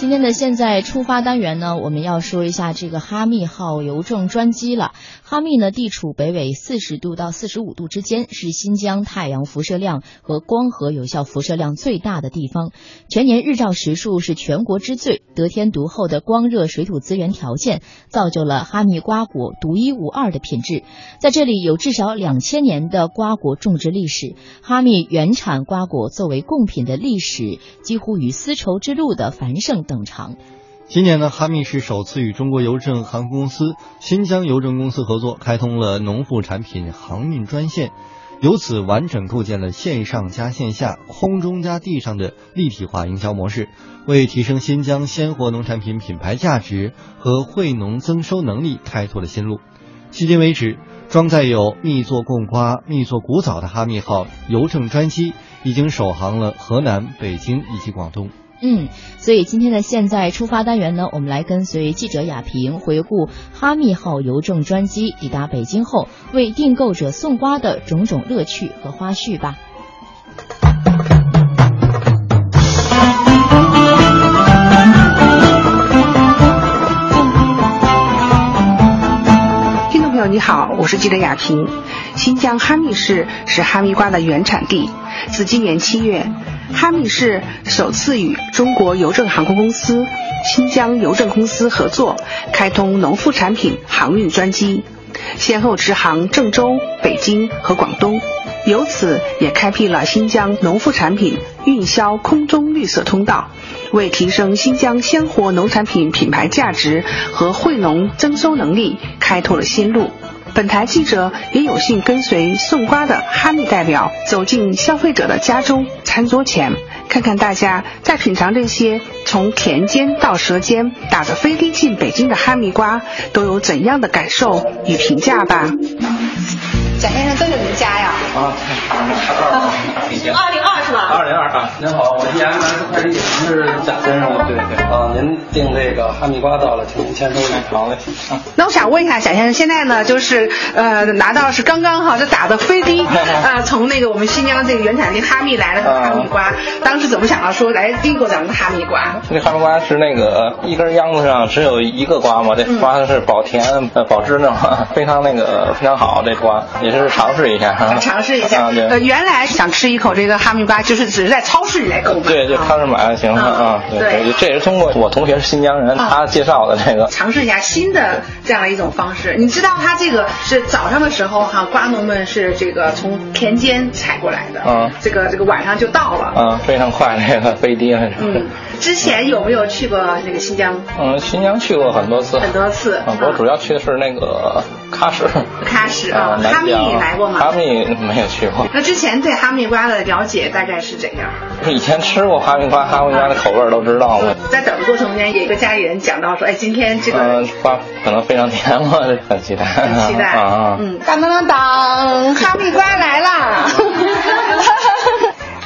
今天的现在出发单元呢，我们要说一下这个哈密号邮政专机了。哈密呢，地处北纬四十度到四十五度之间，是新疆太阳辐射量和光合有效辐射量最大的地方，全年日照时数是全国之最。得天独厚的光热水土资源条件，造就了哈密瓜果独一无二的品质。在这里有至少两千年的瓜果种植历史，哈密原产瓜果作为贡品的历史，几乎与丝绸之路的繁盛。等长。今年呢，哈密市首次与中国邮政航空公司、新疆邮政公司合作，开通了农副产品航运专线，由此完整构建了线上加线下、空中加地上的立体化营销模式，为提升新疆鲜活农产品品牌价值和惠农增收能力开拓了新路。迄今为止，装载有蜜作贡瓜、蜜作古枣的哈密号邮政专机已经首航了河南、北京以及广东。嗯，所以今天的现在出发单元呢，我们来跟随记者亚平回顾哈密号邮政专机抵达北京后为订购者送瓜的种种乐趣和花絮吧。听众朋友你好，我是记者亚平。新疆哈密市是哈密瓜的原产地，自今年七月。哈密市首次与中国邮政航空公司、新疆邮政公司合作，开通农副产品航运专机，先后直航郑州、北京和广东，由此也开辟了新疆农副产品运销空中绿色通道，为提升新疆鲜活农产品品牌价值和惠农增收能力开拓了新路。本台记者也有幸跟随送瓜的哈密代表走进消费者的家中餐桌前，看看大家在品尝这些从田间到舌尖打着飞的进北京的哈密瓜都有怎样的感受与评价吧。贾先生，都是您家呀？啊，二零二是吧？二零二啊，您好，我是延安快递，您是贾先生吗？对对啊，您订这个哈密瓜到了，请您签收。好嘞。那我想问一下贾先生，现在呢，就是呃，拿到是刚刚哈，就打的飞的啊，从那个我们新疆这个原产地哈密来的哈密瓜，当时怎么想到说来订购咱们的哈密瓜？这哈密瓜是那个一根秧子上只有一个瓜嘛，这瓜是保甜呃保汁呢，非常那个非常好，这瓜。也是尝试一下，尝试一下。呃，原来想吃一口这个哈密瓜，就是只是在超市里来购买。对，就超市买就行了啊。对，这也是通过我同学是新疆人，他介绍的这个。尝试一下新的这样的一种方式。你知道他这个是早上的时候哈，瓜农们是这个从田间采过来的，嗯，这个这个晚上就到了，嗯，非常快，那个飞的。嗯，之前有没有去过那个新疆？嗯，新疆去过很多次，很多次。我主要去的是那个喀什。喀什啊，哈密。你来过吗？哈密没有去过。那之前对哈密瓜的了解大概是怎样？以前吃过哈密瓜，哈密瓜的口味都知道。在等的过程中间，有一个家里人讲到说：“哎，今天这个瓜可能非常甜，我很期待。”很期待 啊！嗯，当当当当，哈密瓜来了。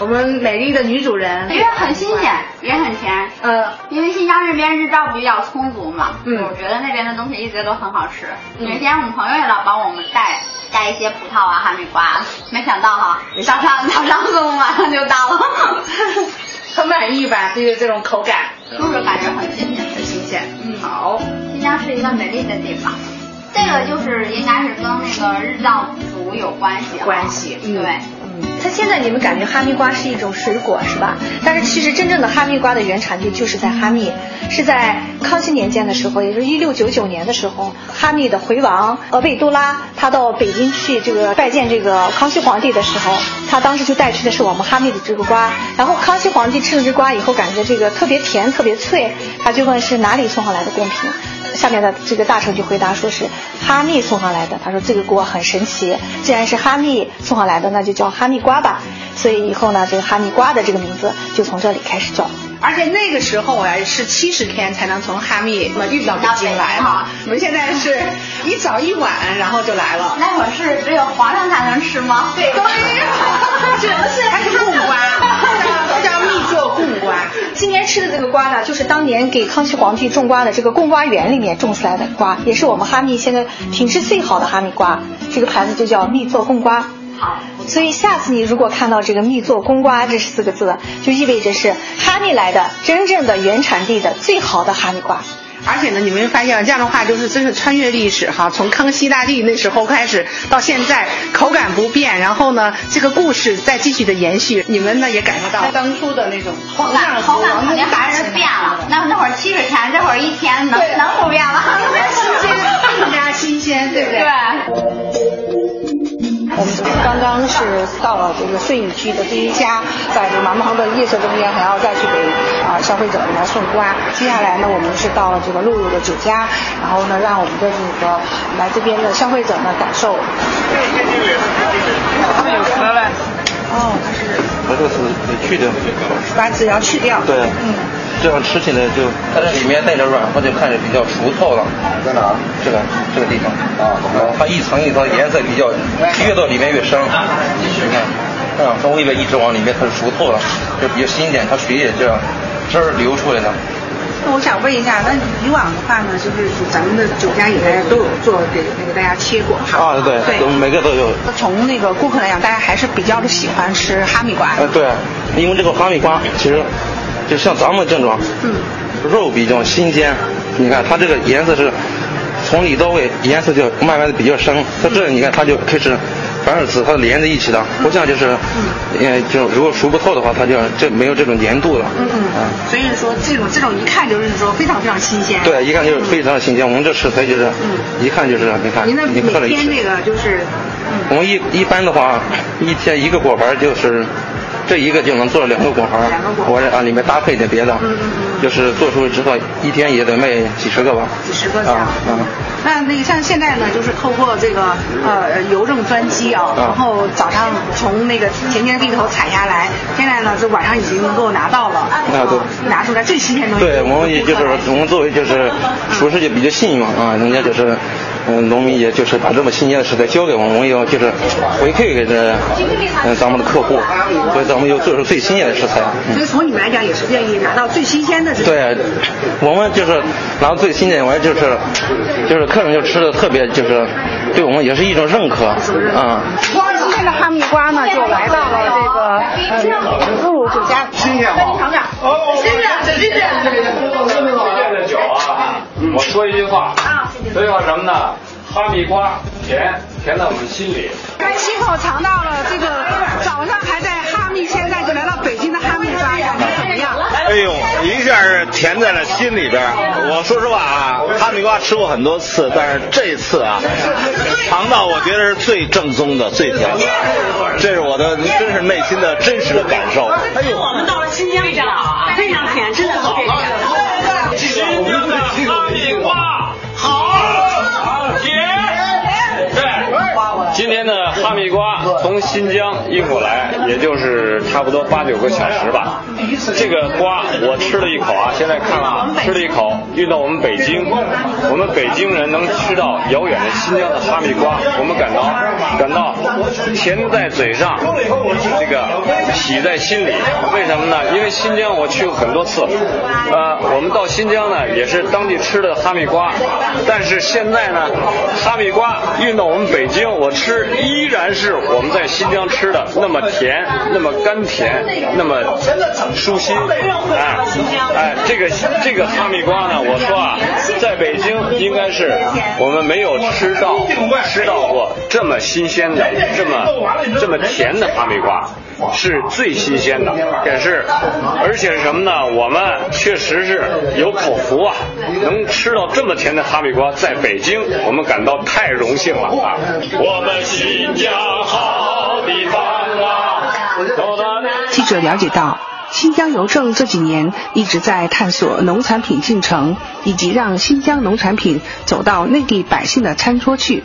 我们美丽的女主人因为很新鲜，也很甜。呃，因为新疆这边日照比较充足嘛，嗯，我觉得那边的东西一直都很好吃。每天我们朋友也老帮我们带带一些葡萄啊、哈密瓜，没想到哈，早上早上送马上就到了，很满意吧？这个这种口感，就是感觉很新鲜，很新鲜。嗯，好。新疆是一个美丽的地方，这个就是应该是跟那个日照不足有关系。关系，对。它现在你们感觉哈密瓜是一种水果是吧？但是其实真正的哈密瓜的原产地就是在哈密，是在康熙年间的时候，也就是一六九九年的时候，哈密的回王额贝都拉他到北京去这个拜见这个康熙皇帝的时候，他当时就带去的是我们哈密的这个瓜。然后康熙皇帝吃了这瓜以后，感觉这个特别甜特别脆，他就问是哪里送上来的贡品。下面的这个大臣就回答说是哈密送上来的。他说这个锅很神奇，既然是哈密送上来的，那就叫哈密瓜吧。所以以后呢，这个哈密瓜的这个名字就从这里开始叫。而且那个时候啊，是七十天才能从哈密运到北京来哈。我们现在是一早一晚，然后就来了。那会儿是只有皇上才能吃吗？对，对，只能是还是贡瓜，做贡瓜。今年吃的这个瓜呢，就是当年给康熙皇帝种瓜的这个贡瓜园里面种出来的瓜，也是我们哈密现在品质最好的哈密瓜。这个牌子就叫蜜做贡瓜。好。所以下次你如果看到这个“蜜做贡瓜”这四个字，就意味着是哈密来的真正的原产地的最好的哈密瓜。而且呢，你们发现这样的话，就是真是穿越历史哈，从康熙大帝那时候开始到现在，口感不变，然后呢，这个故事再继续的延续，你们呢也感受到当初的那种口感，口感肯定还是变了。那那会儿七十天，这会儿一天能能不变吗？更 加新鲜，更加新鲜，对不对？对。我们刚刚是到了这个顺义区的第一家，在这个茫茫的夜色中间，还要再去给啊消费者来送瓜。接下来呢，我们是到了这个露露的酒家，然后呢，让我们的这个来这边的消费者呢感受。他们有壳嘞。哦，它是。它这个是去的。把籽要去掉。对。嗯。这样吃起来就，它这里面带着软和，就看着比较熟透了。在哪？这个这个地方啊，它一层一层颜色比较，越到里面越深。你看，啊，从外边一直往里面，它是熟透了，就比较新鲜，它水也这样汁儿流出来的。那我想问一下，那以往的话呢，就是咱们的酒家里面都有做给那个大家切过哈？啊，对，对，每个都有。从那个顾客来讲，大家还是比较的喜欢吃哈密瓜。嗯，对，因为这个哈密瓜其实。就像咱们这种，嗯，肉比较新鲜，你看它这个颜色是，从里到外颜色就慢慢的比较深，它这你看它就开始，反而是它连在一起的，不像就是，嗯，就如果熟不透的话，它就这没有这种粘度了，嗯嗯，啊，所以说这种这种一看就是说非常非常新鲜，对，一看就是非常新鲜，我们这食材就是，嗯，一看就是你看，您那每天这个就是，我们一一般的话，一天一个果盘就是。这一个就能做两个果盘，我啊里面搭配点别的，就是做出之后一天也得卖几十个吧。几十个啊啊！那那个像现在呢，就是透过这个呃邮政专机啊，然后早上从那个田间地头采下来，现在呢是晚上已经能够拿到了。啊对。拿出来最新鲜的东西。对，我们也就是我们作为就是厨师就比较幸运啊，人家就是。嗯，农民也就是把这么新鲜的食材交给我们，我们要就是回馈给这嗯咱们的客户，所以咱们要做出最新鲜的食材。所以从你们来讲也是愿意拿到最新鲜的。对，我们就是拿到最新鲜，完就是就是客人就吃的特别就是对我们也是一种认可啊。新鲜的哈密瓜呢，就来到了这个露露酒家，新鲜吗？尝尝。新鲜，新鲜。推荐的酒啊，我说一句话。这句话什么呢？哈密瓜甜，甜在我们心里。刚亲口尝到了这个，早上还在哈密，现在就来到北京的哈密瓜，感觉怎么样？哎呦，一下是甜在了心里边。我说实话啊，哈密瓜吃过很多次，但是这次啊，尝到我觉得是最正宗的、最甜的。这是我的，真是内心的真实的感受。哎呦，我们到了新疆比较非常甜，真的特别甜。从新疆运过来，也就是差不多八九个小时吧。这个瓜我吃了一口啊，现在看啊，吃了一口，运到我们北京，我们北京人能吃到遥远的新疆的哈密瓜，我们感到感到甜在嘴上，这个喜在心里。为什么呢？因为新疆我去过很多次，呃，我们到新疆呢也是当地吃的哈密瓜，但是现在呢，哈密瓜运到我们北京，我吃。依然是我们在新疆吃的那么甜，那么甘甜，那么舒心。哎，哎，这个这个哈密瓜呢，我说啊，在北京应该是我们没有吃到吃到过这么新鲜的、这么这么甜的哈密瓜。是最新鲜的，也是，而且是什么呢？我们确实是有口福啊，能吃到这么甜的哈密瓜，在北京，我们感到太荣幸了啊！我们新疆好地方啊！记者了解到，新疆邮政这几年一直在探索农产品进城，以及让新疆农产品走到内地百姓的餐桌去。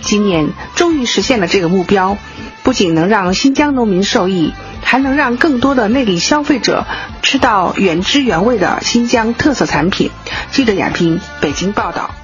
今年终于实现了这个目标。不仅能让新疆农民受益，还能让更多的内地消费者吃到原汁原味的新疆特色产品。记者亚平北京报道。